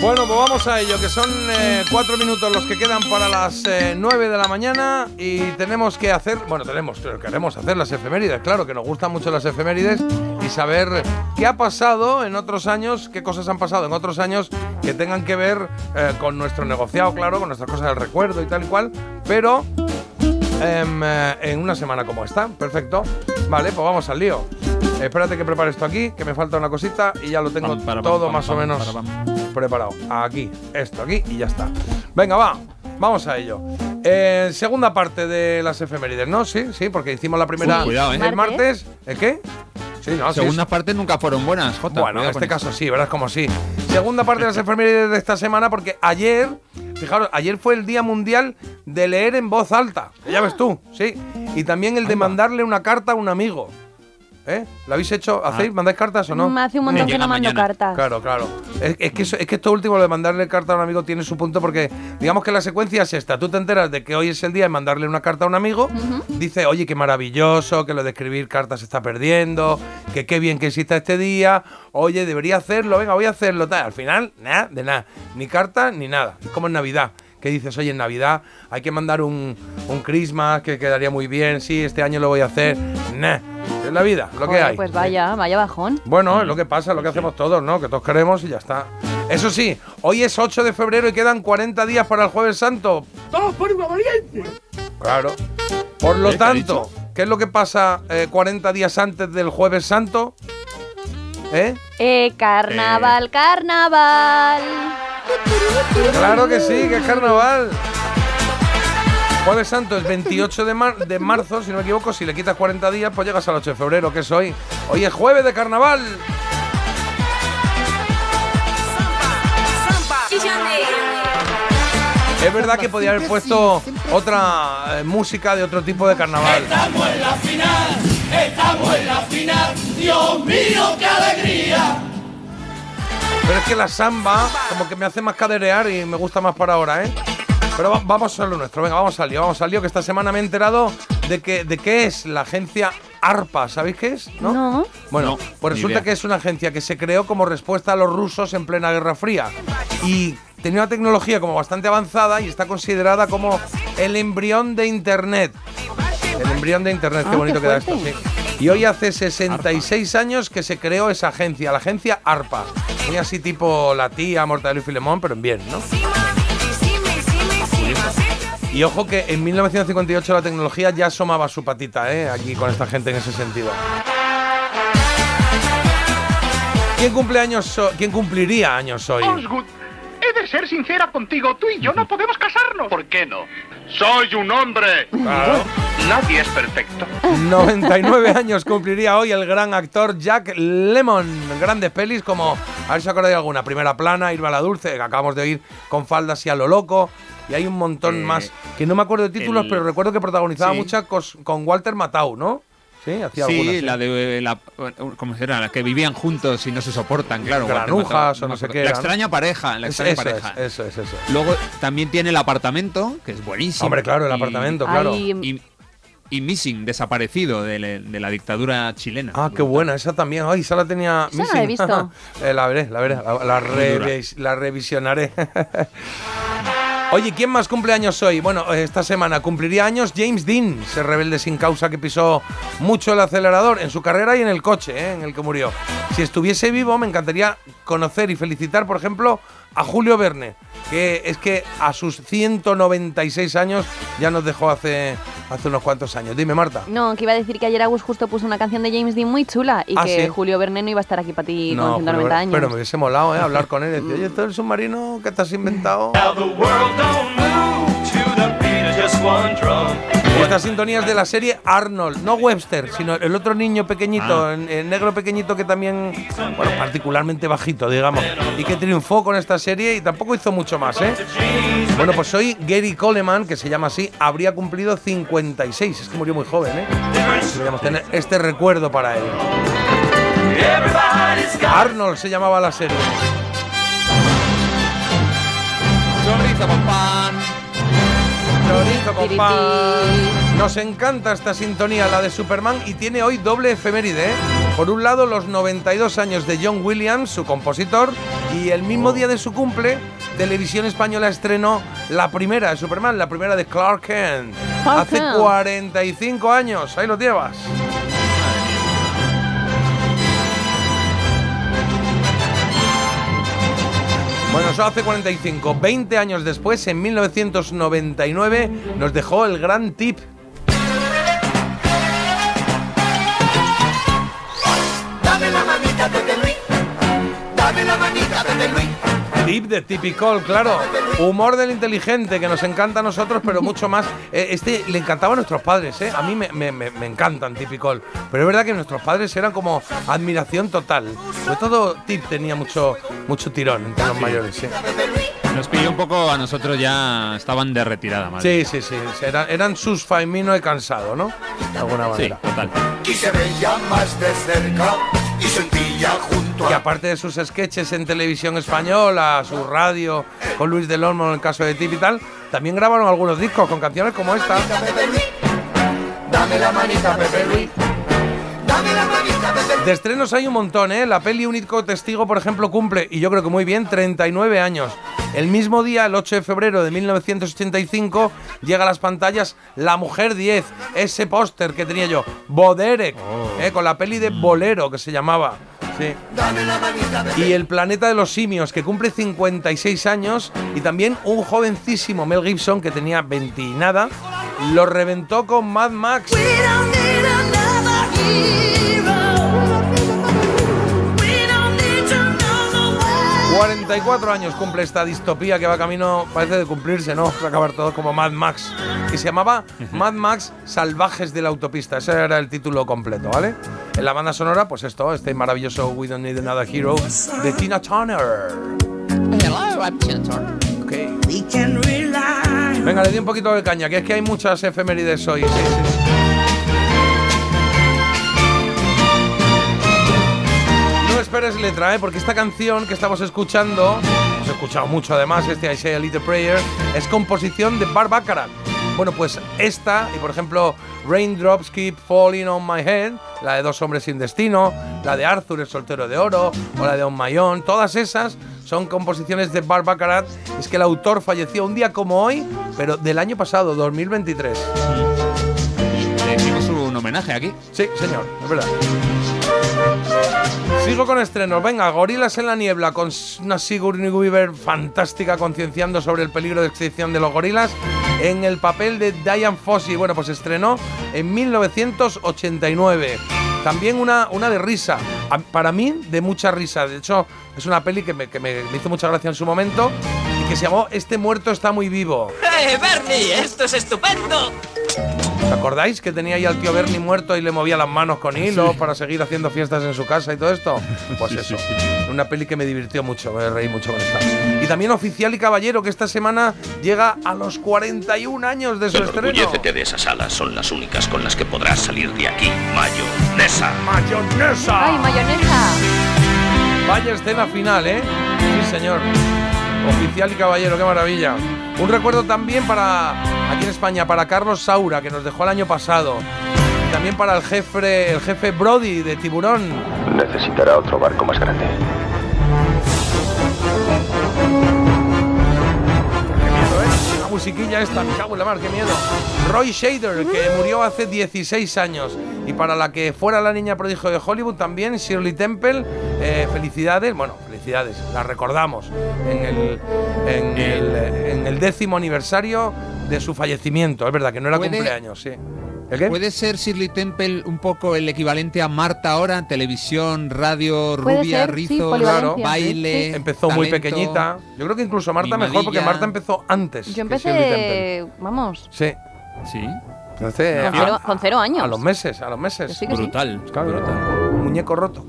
Bueno, pues vamos a ello, que son eh, cuatro minutos los que quedan para las eh, nueve de la mañana y tenemos que hacer, bueno, tenemos, queremos hacer las efemérides, claro, que nos gustan mucho las efemérides y saber qué ha pasado en otros años, qué cosas han pasado en otros años que tengan que ver eh, con nuestro negociado, claro, con nuestras cosas del recuerdo y tal y cual, pero em, eh, en una semana como esta, perfecto. Vale, pues vamos al lío. espérate que prepare esto aquí, que me falta una cosita y ya lo tengo Pam, para, todo pam, más o menos para, preparado. Aquí, esto aquí y ya está. Venga, va. Vamos a ello. Eh, segunda parte de las efemérides, ¿no? Sí, sí, porque hicimos la primera Uy, cuidado, ¿eh? el martes. ¿El qué? Sí, no, sí, Segundas partes nunca fueron buenas, Jota. bueno, en este caso sí, verás como sí. Segunda parte de las efemérides de esta semana, porque ayer, fijaros, ayer fue el Día Mundial de leer en voz alta. Ya ves tú, sí. Y también el de mandarle una carta a un amigo. ¿Eh? ¿Lo habéis hecho? ¿Hacéis? ¿Mandáis cartas o no? Me hace un montón que no mando mañana. cartas. Claro, claro. Es, es que eso- es que esto último, lo de mandarle carta a un amigo, tiene su punto porque, digamos que la secuencia es esta. Tú te enteras de que hoy es el día de mandarle una carta a un amigo. Dice, oye, qué maravilloso, que lo de escribir cartas se está perdiendo, que qué bien que exista este día. Oye, debería hacerlo, venga, voy a hacerlo. Tal. Al final, nada, de nada. Ni carta, ni nada. Es como en Navidad. Que dices, oye, en Navidad hay que mandar un, un Christmas que quedaría muy bien. Sí, este año lo voy a hacer. Nah. Es la vida, lo que hay. Pues vaya, vaya bajón. Bueno, es lo que pasa, es lo que hacemos todos, ¿no? Que todos queremos y ya está. Eso sí, hoy es 8 de febrero y quedan 40 días para el Jueves Santo. ¡Vamos por una valiente! Claro. Por lo ¿Eh? ¿Qué ha tanto, ¿qué es lo que pasa eh, 40 días antes del Jueves Santo? ¿Eh? Eh, carnaval, carnaval. Claro que sí, que es carnaval. Jueves Santo es 28 de, mar- de marzo, si no me equivoco. Si le quitas 40 días, pues llegas al 8 de febrero, que es hoy. Hoy es jueves de carnaval. Es verdad que podía haber puesto otra eh, música de otro tipo de carnaval. Estamos en la final, estamos en la final. Dios mío, qué alegría. Pero es que la samba como que me hace más caderear y me gusta más para ahora, ¿eh? Pero va- vamos a lo nuestro, venga, vamos al lío, vamos al lío, que esta semana me he enterado de que de qué es la agencia ARPA, ¿sabéis qué es? ¿No? No. Bueno, No, pues resulta que es una agencia que se creó como respuesta a los rusos en plena Guerra Fría y tenía una tecnología como bastante avanzada y está considerada como el embrión de Internet. El embrión de Internet, qué Ah, bonito qué queda esto, sí. Y hoy hace 66 años que se creó esa agencia, la agencia ARPA. Muy así tipo la tía, Mortadelo y Filemón, pero en bien, ¿no? Y ojo que en 1958 la tecnología ya asomaba su patita, ¿eh? Aquí con esta gente en ese sentido. ¿Quién cumple años ho- ¿Quién cumpliría años hoy? Osgood, he de ser sincera contigo. Tú y yo no podemos casarnos. ¿Por qué no? Soy un hombre. Claro. Nadie es perfecto. 99 años cumpliría hoy el gran actor Jack Lemmon. Grandes pelis como, a ver si acordáis de alguna, Primera Plana, Irma la Dulce, que acabamos de oír con faldas y a lo loco. Y hay un montón Eh, más que no me acuerdo de títulos, el- pero recuerdo que protagonizaba Sí. muchas con Walter Matthau, ¿no? Sí, hacía Sí, algunas. la de la, ¿cómo será? La que vivían juntos y no se soportan, claro. Granujas o no sé qué La extraña pareja, la Es- extraña eso, pareja. es, eso es, eso. Luego también tiene el apartamento, que es buenísimo. Hombre, claro, el y- apartamento, claro. Y, y Missing, desaparecido de, la- de la dictadura chilena. Ah, qué buena, esa también. Ay, esa la tenía. No la he missing. visto. Eh, la veré, la veré. La, la revis- la revisionaré. Oye, ¿quién más cumple años hoy? Bueno, esta semana cumpliría años James Dean, ese rebelde sin causa que pisó mucho el acelerador en su carrera y en el coche eh, en el que murió. Si estuviese vivo, me encantaría conocer y felicitar, por ejemplo, a Julio Verne, que es que a sus 196 años ya nos dejó hace, hace unos cuantos años. Dime, Marta. No, que iba a decir que ayer Agus justo puso una canción de James Dean muy chula y Ah, que sí. Julio Verne no iba a estar aquí para ti No, con 190 pero, años. pero me hubiese molado, ¿eh? Hablar con él y decir, oye, esto es el submarino que te has inventado. Now the world don't move to the beat of just one drum. Y Esta sintonía es de la serie Arnold, no Webster, sino el otro niño pequeñito, Ah. el negro pequeñito que también, bueno, particularmente bajito, digamos, y que triunfó con esta serie y tampoco hizo mucho más, ¿eh? Bueno, pues hoy Gary Coleman, que se llama así, habría cumplido 56. Es que murió muy joven, ¿eh? Deberíamos tener este recuerdo para él. Arnold se llamaba la serie. Pan. Chorizo con pan. Nos encanta esta sintonía, la de Superman, y tiene hoy doble efeméride. ¿eh? Por un lado, los 92 años de John Williams, su compositor, y el mismo día de su cumple, Televisión Española estrenó la primera de Superman, la primera de Clark Kent. Hace Kent. 45 años, ahí lo llevas. Bueno, eso hace 45. 20 años después, en 1999, nos dejó el gran tip. Dame la manita, Pepe Luis. Dame la manita, Pepe Luis. Tip de Typical, claro. Humor del inteligente, que nos encanta a nosotros, pero mucho más. Eh, este le encantaba a nuestros padres, ¿eh? A mí me, me- me- me encantan Typical. Pero es verdad que nuestros padres eran como admiración total. Sobre todo Tip tenía mucho, mucho tirón entre los mayores, sí. Nos pilló un poco a nosotros ya estaban de retirada, madre. Sí, sí, sí. Era- eran sus Faimino y cansado, ¿no? De alguna Sí, manera. total. Y se veía más de cerca y sentía junto Y a aparte de sus sketches en televisión española, su radio con Luis del Olmo en el caso de Tip y tal, también grabaron algunos discos con canciones como esta. Dame la manita, Pepe Luis. De estrenos hay un montón, ¿eh? La peli Único Testigo, por ejemplo, cumple, y yo creo que muy bien, 39 años. El mismo día, el 8 de febrero de 1985, llega a las pantallas La Mujer 10, ese póster que tenía yo, Boderek, ¿eh? con la peli de Bolero que se llamaba. Sí. Dame la manita, Pepe Y El Planeta de los Simios, que cumple 56 años, y también un jovencísimo Mel Gibson, que tenía 20 y nada, lo reventó con Mad Max. 44 años cumple esta distopía que va camino, parece de cumplirse, ¿no? Va a acabar todo como Mad Max. Que se llamaba Mad Max Salvajes de la Autopista. Ese era el título completo, ¿vale? En la banda sonora, pues esto, este maravilloso We Don't Need Another Hero de Tina Turner. Ok. Venga, le di un poquito de caña, que es que hay muchas efemérides hoy. Sí, sí, sí. No esperes letra, ¿eh? porque esta canción que estamos escuchando, hemos escuchado mucho además, este I Say a Little Prayer, es composición de Bar Baccarat. Bueno, pues esta, y por ejemplo, Raindrops Keep Falling on My Head, la de Dos Hombres sin Destino, la de Arthur, el soltero de oro, o la de On My Own, todas esas son composiciones de Bar Baccarat. Es que el autor falleció un día como hoy, pero del año pasado, 2023. Le hicimos un homenaje aquí. Sí, señor, es verdad. Sigo con estrenos. Venga, Gorilas en la niebla con una Sigourney Weaver fantástica concienciando sobre el peligro de extinción de los gorilas en el papel de Diane Fossey. Bueno, pues estrenó en 1989. También una, una de risa. Para mí, de mucha risa. De hecho, es una peli que, me, que me hizo mucha gracia en su momento y que se llamó Este muerto está muy vivo. ¡Eh, Bernie! ¡Esto es estupendo! ¿Os acordáis que tenía ahí al tío Bernie muerto y le movía las manos con hilo para seguir haciendo fiestas en su casa y todo esto? Pues eso. Una peli que me divirtió mucho, me reí mucho con esta. Y también Oficial y Caballero, que esta semana llega a los 41 años de su estreno. Enorgullécete de esas alas, son las únicas con las que podrás salir de aquí. Mayonesa. ¡Mayonesa! ¡Ay, mayonesa! Vaya escena final, ¿eh? Sí, señor. Oficial y caballero, qué maravilla. Un recuerdo también para, aquí en España, para Carlos Saura, que nos dejó el año pasado. Y también para el jefe, el jefe Brody de Tiburón. Necesitará otro barco más grande. Qué miedo, ¿eh? La musiquilla esta, me cago en la mar, qué miedo. Roy Shader, que murió hace 16 años. Y para la que fuera la niña prodigio de Hollywood también, Shirley Temple, eh, felicidades, bueno, felicidades, la recordamos en el, en, el, en el décimo aniversario de su fallecimiento. Es verdad que no era ¿Puede- cumpleaños, sí. ¿El qué? ¿Puede ser Shirley Temple un poco el equivalente a Marta ahora? Televisión, radio, rubia, ser, sí, rizos, polivalencia. baile. Empezó muy talento. pequeñita. Yo creo que incluso Marta mejor, porque. Marta empezó antes. Yo que empecé, vamos, Sí. Sí, Entonces, con cero, con cero años. a los meses, a los meses. Que sí, que sí. brutal. Claro, brutal. Muñeco roto.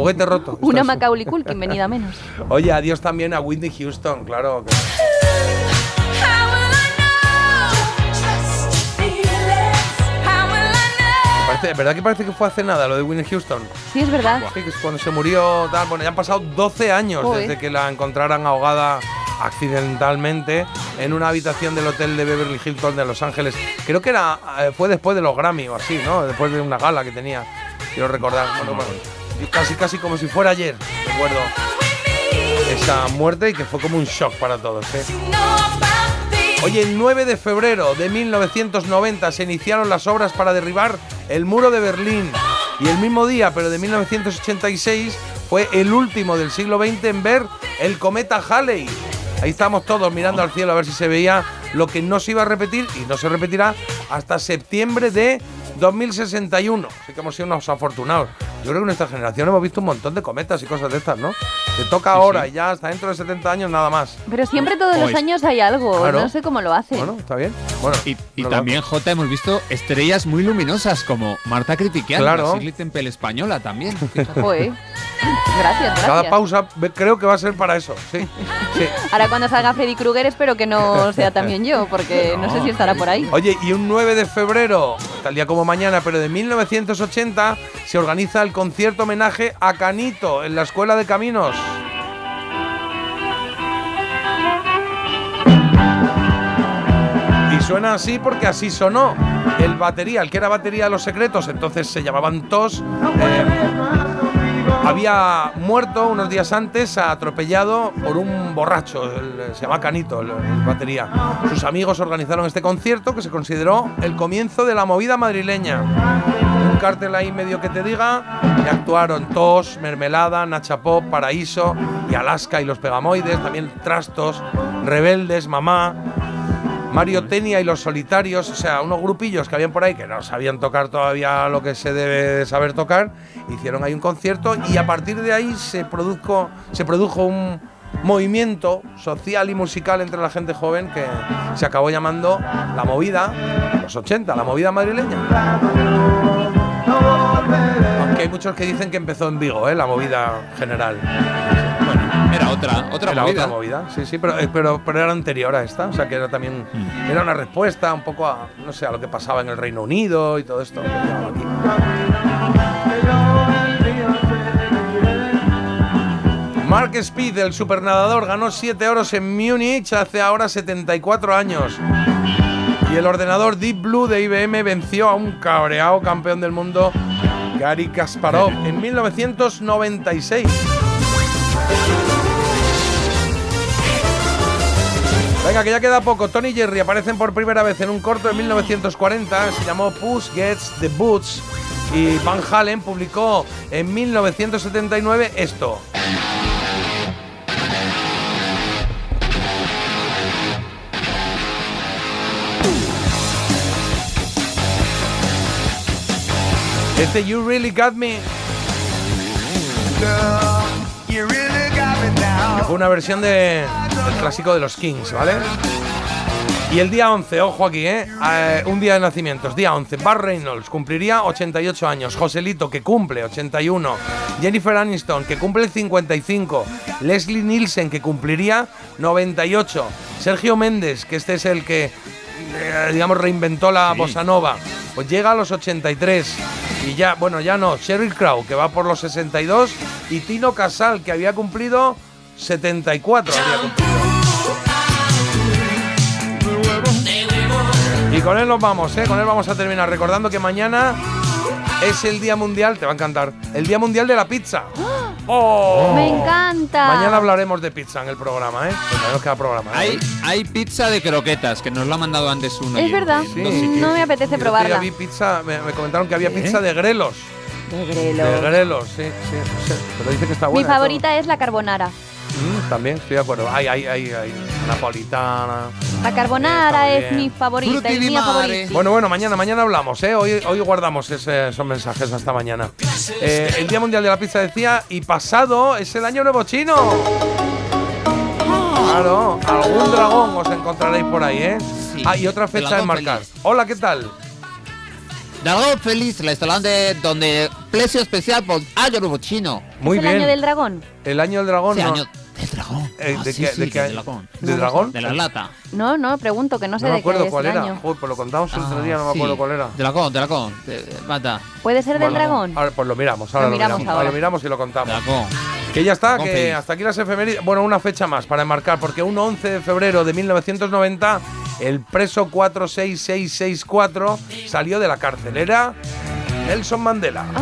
Juguete roto. Una Macaulay Culkin, venida menos. Oye, adiós también a Whitney Houston, claro. que- Parece, ¿Verdad que parece que fue hace nada lo de Whitney Houston? Sí, es verdad. Sí, que es cuando se murió, tal. Bueno, ya han pasado 12 años Joder. desde que la encontraran ahogada accidentalmente en una habitación del hotel de Beverly Hilton de Los Ángeles. Creo que era eh, fue después de los Grammy o así, ¿no? Después de una gala que tenía. Quiero recordar. Bueno, bueno, casi, casi como si fuera ayer, recuerdo esa muerte y que fue como un shock para todos. ¿eh? Oye, el 9 de febrero de 1990 se iniciaron las obras para derribar el muro de Berlín. Y el mismo día, pero de 1986, fue el último del siglo XX en ver el cometa Halley. Ahí estamos todos mirando al cielo a ver si se veía lo que no se iba a repetir y no se repetirá hasta septiembre de 2061. Así que hemos sido unos afortunados. Yo creo que en nuestra generación hemos visto un montón de cometas y cosas de estas, ¿no? Te toca ahora y ya hasta dentro de 70 años nada más. Pero siempre todos los Pues- años hay algo. Claro. No sé cómo lo hace. Bueno, está bien. Bueno, Y, y no lo- también, J, hemos visto estrellas muy luminosas como Marta Critiquiano, Claro. la Shirley Temple española también. fíjate. Gracias, Cada pausa creo que va a ser para eso. Sí. sí. Ahora cuando salga Freddy Krueger espero que no sea también yo, porque no, sé si estará por ahí. Oye, y un 9 de febrero, tal día como mañana, pero de 1980, se organiza el concierto homenaje a Canito en la Escuela de Caminos. Y suena así porque así sonó. El batería, el que era batería de los secretos, entonces se llamaban TOS, eh, había muerto unos días antes, atropellado por un borracho, el- se llama Canito, el, el batería. Sus amigos organizaron este concierto que se consideró el comienzo de la movida madrileña. Un cartel ahí medio que te diga, y actuaron Tos, Mermelada, Nacha Pop, Paraíso y Alaska y los Pegamoides, también Trastos, Rebeldes, Mamá. Mario Tenia y los Solitarios, o sea, unos grupillos que habían por ahí que no sabían tocar todavía lo que se debe de saber tocar, hicieron ahí un concierto y a partir de ahí se produjo, se produjo un movimiento social y musical entre la gente joven que se acabó llamando la movida, los 80, la movida madrileña. Aunque hay muchos que dicen que empezó en Vigo, ¿eh? la movida general. Bueno, era otra, otra Era movida. otra movida, sí, sí, pero, eh, pero, pero era anterior a esta, o sea que era también Mm. era una respuesta un poco a, no sé, a lo que pasaba en el Reino Unido y todo esto. Mark Speed, el supernadador, ganó 7 oros en Múnich hace ahora 74 años. Y el ordenador Deep Blue de IBM venció a un cabreado campeón del mundo, Gary Kasparov, en 1996. Venga, que ya queda poco. Tony y Jerry aparecen por primera vez en un corto de 1940. Se llamó Puss Gets the Boots. Y Van Halen publicó en 1979 esto. Este You Really Got Me. Una versión de, del clásico de los Kings, ¿vale? Y el día 11, ojo aquí, ¿eh? Eh, un día de nacimientos, día 11. Bar Reynolds cumpliría 88 años. Joselito, que cumple 81. Jennifer Aniston, que cumple 55. Leslie Nielsen, que cumpliría 98. Sergio Méndez, que este es el que, eh, digamos, reinventó la bossa nova, pues llega a los 83. Y ya, bueno, ya no. Sheryl Crow, que va por los 62. Y Tino Casal, que había cumplido 74. había cumplido. Y con él nos vamos, ¿eh? Con él vamos a terminar. Recordando que mañana es el Día Mundial, te va a encantar, el Día Mundial de la Pizza. ¡Oh! Me encanta. Mañana hablaremos de pizza en el programa, ¿eh? Pues programa. ¿eh? Hay, hay pizza de croquetas, que nos lo ha mandado antes uno. Es verdad. No me apetece probarla. vi pizza, me, me comentaron que había pizza de grelos. De De grelo. grelos, sí, sí. no sé, Pero dice que está Mi buena. y todo. favorita es la carbonara. Mm, también, estoy de acuerdo. Hay, hay, hay, hay napolitana. La carbonara es mi favorita, Frutti es di mía mare. favorita. Bueno, bueno, mañana, mañana hablamos, ¿eh? Hoy, hoy guardamos ese- esos mensajes hasta mañana. Eh, el Día Mundial de la Pizza decía, y pasado es el Año Nuevo Chino. Claro, algún dragón os encontraréis por ahí, ¿eh? Sí, Ah, y otra el fecha en dragón marcar. feliz. Hola, ¿qué tal? Dragón Feliz, restaurante donde precio especial por año nuevo chino. Muy ¿Es el bien. año del dragón? El Año del Dragón. Ese no. año dragón. Eh, Ah, ¿De sí, qué, sí, de dragón. ¿De dragón? De la lata. No, no, pregunto, que no sé No me de qué acuerdo es cuál era. año. Joder, pues lo contamos el otro Ah, día, no me sí. acuerdo cuál era. Dragón, dragón. eh, Mata. ¿Puede ser del dragón? Ahora, pues lo miramos, ahora Lo lo, miramos miramos. ahora. lo miramos y lo contamos. Dragón. Que ya está, que feliz. hasta aquí las efemérides. Bueno, una fecha más para enmarcar, porque un 11 de febrero de 1990, el preso 46664 salió de la cárcel. Era Nelson Mandela. Ah.